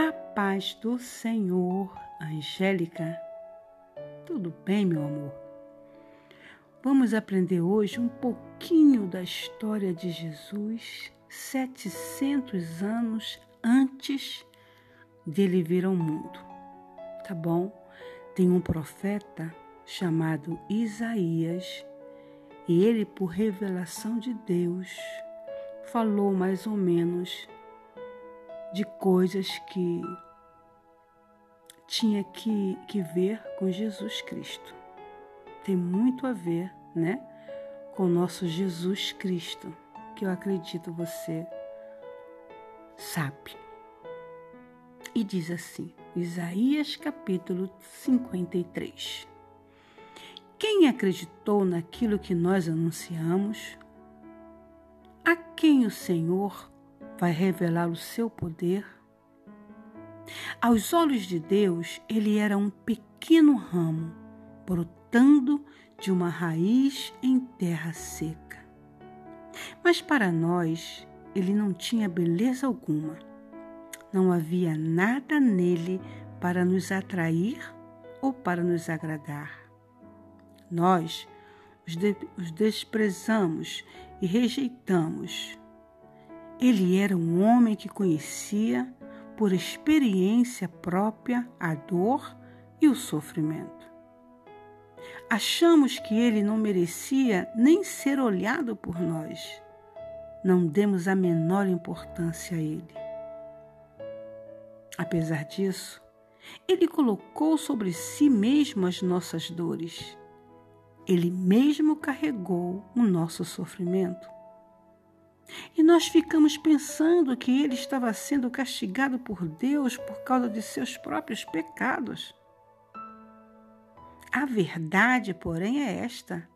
A paz do Senhor, Angélica. Tudo bem, meu amor? Vamos aprender hoje um pouquinho da história de Jesus, 700 anos antes dele vir ao mundo. Tá bom? Tem um profeta chamado Isaías e ele, por revelação de Deus, falou mais ou menos de coisas que tinha que, que ver com Jesus Cristo. Tem muito a ver, né, com o nosso Jesus Cristo, que eu acredito você sabe. E diz assim, Isaías capítulo 53. Quem acreditou naquilo que nós anunciamos? A quem o Senhor vai revelar o seu poder? Aos olhos de Deus, ele era um pequeno ramo, brotando de uma raiz em terra seca. Mas para nós, ele não tinha beleza alguma. Não havia nada nele para nos atrair ou para nos agradar. Nós os, de, os desprezamos e rejeitamos. Ele era um homem que conhecia, por experiência própria, a dor e o sofrimento. Achamos que ele não merecia nem ser olhado por nós. Não demos a menor importância a ele. Apesar disso, ele colocou sobre si mesmo as nossas dores ele mesmo carregou o nosso sofrimento. E nós ficamos pensando que ele estava sendo castigado por Deus por causa de seus próprios pecados. A verdade, porém, é esta.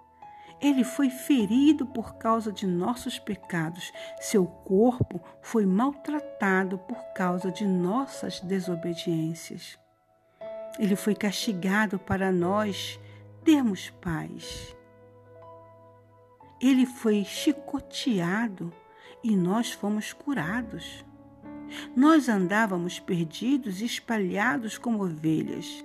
Ele foi ferido por causa de nossos pecados. Seu corpo foi maltratado por causa de nossas desobediências. Ele foi castigado para nós termos paz. Ele foi chicoteado e nós fomos curados. Nós andávamos perdidos e espalhados como ovelhas.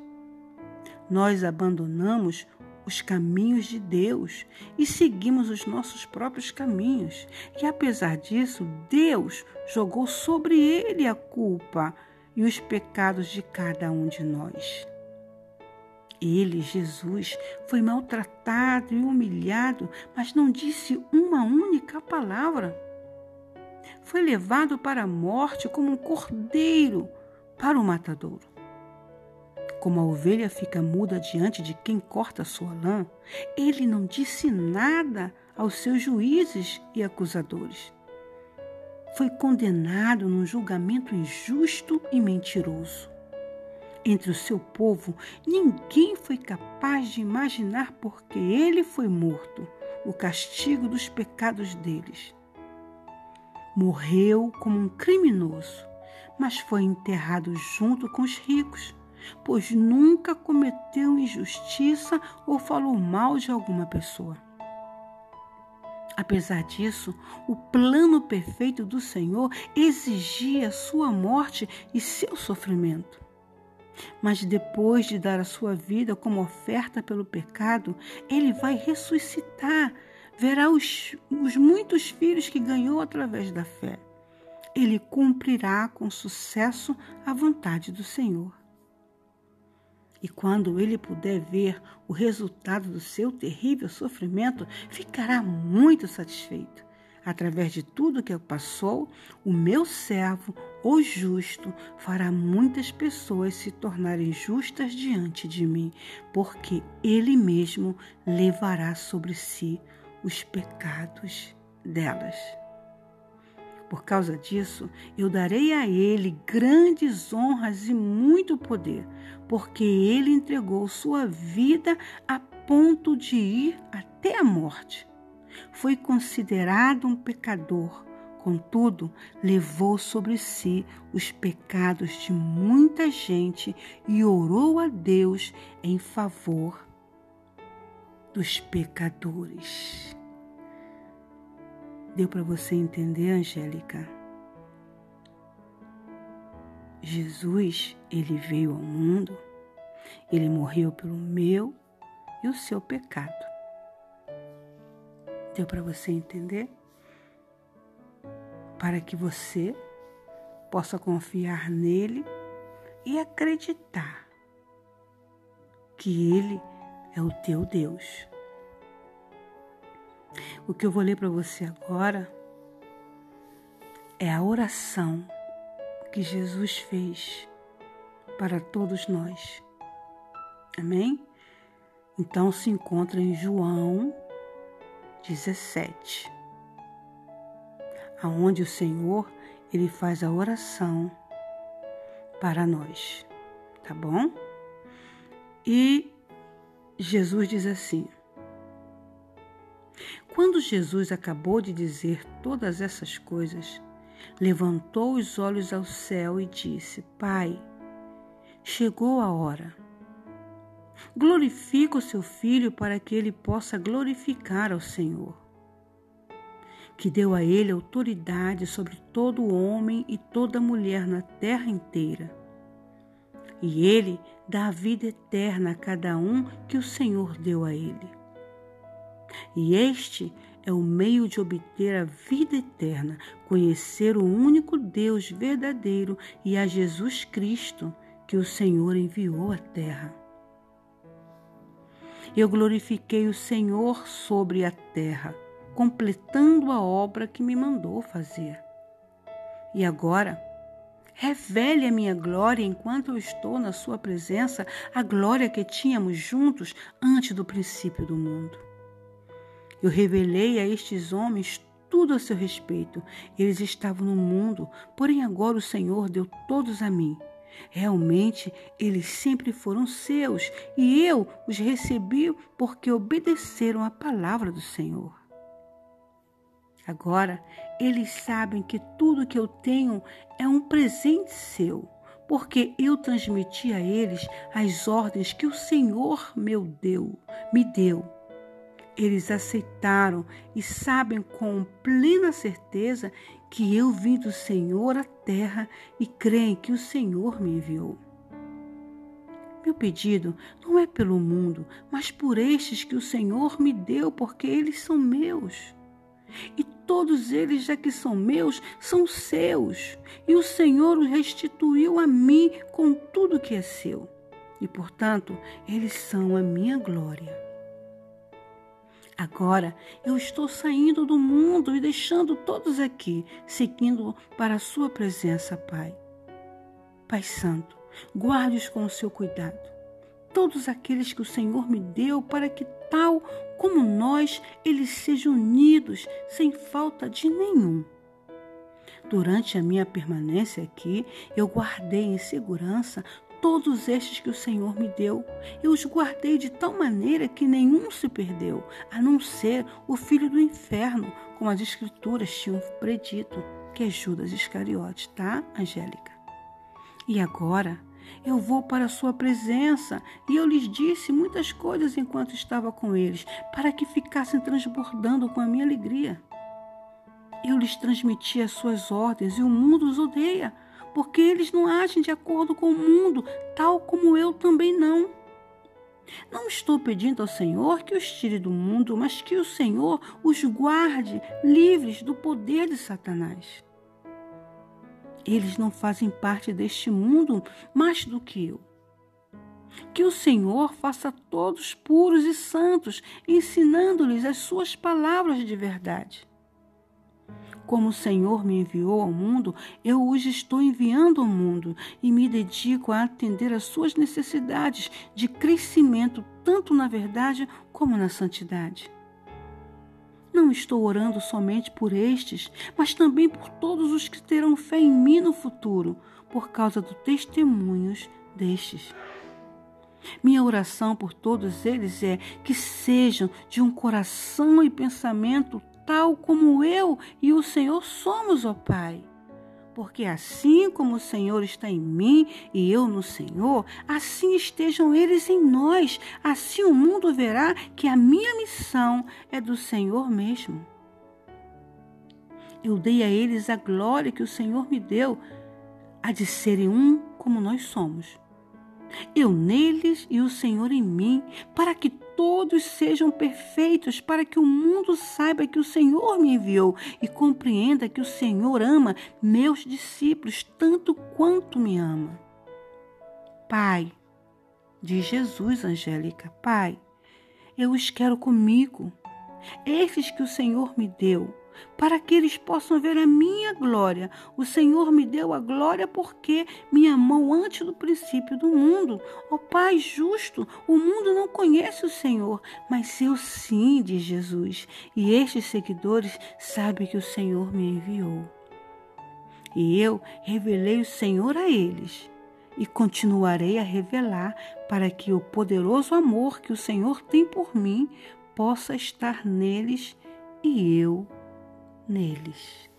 Nós abandonamos os caminhos de Deus e seguimos os nossos próprios caminhos. E apesar disso, Deus jogou sobre ele a culpa e os pecados de cada um de nós. Ele, Jesus, foi maltratado e humilhado, mas não disse uma única palavra. Foi levado para a morte como um cordeiro para o matadouro. Como a ovelha fica muda diante de quem corta sua lã, ele não disse nada aos seus juízes e acusadores. Foi condenado num julgamento injusto e mentiroso entre o seu povo, ninguém foi capaz de imaginar porque ele foi morto, o castigo dos pecados deles. Morreu como um criminoso, mas foi enterrado junto com os ricos, pois nunca cometeu injustiça ou falou mal de alguma pessoa. Apesar disso, o plano perfeito do Senhor exigia sua morte e seu sofrimento. Mas depois de dar a sua vida como oferta pelo pecado, ele vai ressuscitar, verá os, os muitos filhos que ganhou através da fé. Ele cumprirá com sucesso a vontade do Senhor. E quando ele puder ver o resultado do seu terrível sofrimento, ficará muito satisfeito através de tudo que passou, o meu servo, o justo, fará muitas pessoas se tornarem justas diante de mim, porque ele mesmo levará sobre si os pecados delas. Por causa disso, eu darei a ele grandes honras e muito poder, porque ele entregou sua vida a ponto de ir até a morte foi considerado um pecador, contudo, levou sobre si os pecados de muita gente e orou a Deus em favor dos pecadores. Deu para você entender, Angélica? Jesus, ele veio ao mundo, ele morreu pelo meu e o seu pecado. Deu para você entender? Para que você possa confiar nele e acreditar que ele é o teu Deus. O que eu vou ler para você agora é a oração que Jesus fez para todos nós. Amém? Então se encontra em João 17, aonde o Senhor ele faz a oração para nós, tá bom? E Jesus diz assim: Quando Jesus acabou de dizer todas essas coisas, levantou os olhos ao céu e disse: Pai, chegou a hora. Glorifica o seu filho para que ele possa glorificar ao Senhor, que deu a ele autoridade sobre todo homem e toda mulher na terra inteira. E ele dá a vida eterna a cada um que o Senhor deu a ele. E este é o meio de obter a vida eterna, conhecer o único Deus verdadeiro e a Jesus Cristo que o Senhor enviou à terra. Eu glorifiquei o Senhor sobre a terra, completando a obra que me mandou fazer. E agora, revele a minha glória enquanto eu estou na Sua presença, a glória que tínhamos juntos antes do princípio do mundo. Eu revelei a estes homens tudo a seu respeito. Eles estavam no mundo, porém agora o Senhor deu todos a mim. Realmente, eles sempre foram seus e eu os recebi porque obedeceram à palavra do Senhor. Agora, eles sabem que tudo que eu tenho é um presente seu, porque eu transmiti a eles as ordens que o Senhor meu deu, me deu eles aceitaram e sabem com plena certeza que eu vim do Senhor à terra e creem que o Senhor me enviou. Meu pedido não é pelo mundo, mas por estes que o Senhor me deu, porque eles são meus. E todos eles, já que são meus, são seus. E o Senhor os restituiu a mim com tudo que é seu. E, portanto, eles são a minha glória. Agora eu estou saindo do mundo e deixando todos aqui, seguindo para a Sua presença, Pai. Pai Santo, guarde-os com o seu cuidado. Todos aqueles que o Senhor me deu, para que, tal como nós, eles sejam unidos, sem falta de nenhum. Durante a minha permanência aqui, eu guardei em segurança todos estes que o Senhor me deu. Eu os guardei de tal maneira que nenhum se perdeu, a não ser o filho do inferno, como as Escrituras tinham predito, que é Judas Iscariote, tá, Angélica? E agora eu vou para a sua presença, e eu lhes disse muitas coisas enquanto estava com eles, para que ficassem transbordando com a minha alegria. Eu lhes transmiti as suas ordens, e o mundo os odeia porque eles não agem de acordo com o mundo, tal como eu também não. Não estou pedindo ao Senhor que os tire do mundo, mas que o Senhor os guarde livres do poder de Satanás. Eles não fazem parte deste mundo mais do que eu. Que o Senhor faça todos puros e santos, ensinando-lhes as suas palavras de verdade. Como o Senhor me enviou ao mundo, eu os estou enviando ao mundo e me dedico a atender às suas necessidades de crescimento, tanto na verdade como na santidade. Não estou orando somente por estes, mas também por todos os que terão fé em mim no futuro, por causa dos testemunhos destes. Minha oração por todos eles é que sejam de um coração e pensamento tal como eu e o Senhor somos, ó Pai. Porque assim como o Senhor está em mim e eu no Senhor, assim estejam eles em nós. Assim o mundo verá que a minha missão é do Senhor mesmo. Eu dei a eles a glória que o Senhor me deu, há de serem um como nós somos. Eu neles e o Senhor em mim, para que todos sejam perfeitos, para que o mundo saiba que o Senhor me enviou e compreenda que o Senhor ama meus discípulos tanto quanto me ama. Pai, diz Jesus, Angélica, Pai, eu os quero comigo. Esses que o Senhor me deu, para que eles possam ver a minha glória. O Senhor me deu a glória porque me amou antes do princípio do mundo. Ó oh, Pai justo, o mundo não conhece o Senhor, mas eu sim, diz Jesus. E estes seguidores sabem que o Senhor me enviou. E eu revelei o Senhor a eles e continuarei a revelar para que o poderoso amor que o Senhor tem por mim possa estar neles e eu neles.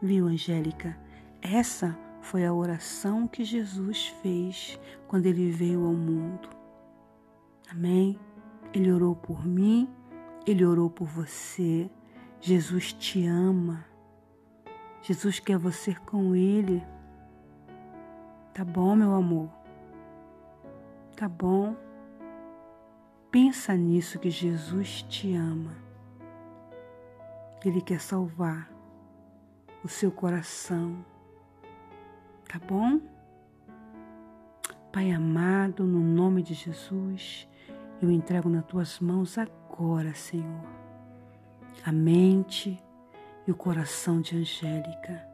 Viu, Angélica? Essa foi a oração que Jesus fez quando ele veio ao mundo. Amém? Ele orou por mim, ele orou por você. Jesus te ama. Jesus quer você com ele. Tá bom, meu amor? Tá bom? Pensa nisso que Jesus te ama. Ele quer salvar o seu coração. Tá bom? Pai amado, no nome de Jesus, eu entrego nas tuas mãos agora, Senhor, a mente e o coração de Angélica.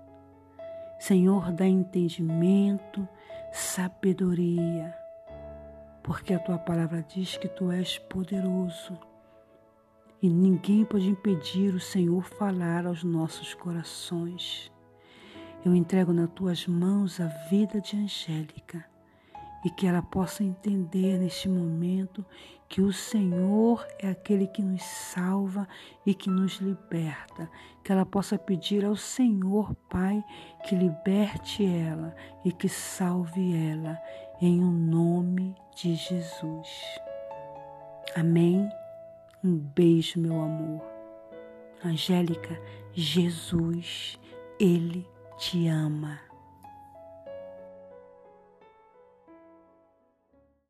Senhor, dá entendimento, sabedoria, porque a tua palavra diz que tu és poderoso e ninguém pode impedir o Senhor falar aos nossos corações. Eu entrego nas tuas mãos a vida de Angélica e que ela possa entender neste momento que o Senhor é aquele que nos salva e que nos liberta. Que ela possa pedir ao Senhor, Pai, que liberte ela e que salve ela, em o nome de Jesus. Amém. Um beijo, meu amor. Angélica, Jesus, Ele te ama.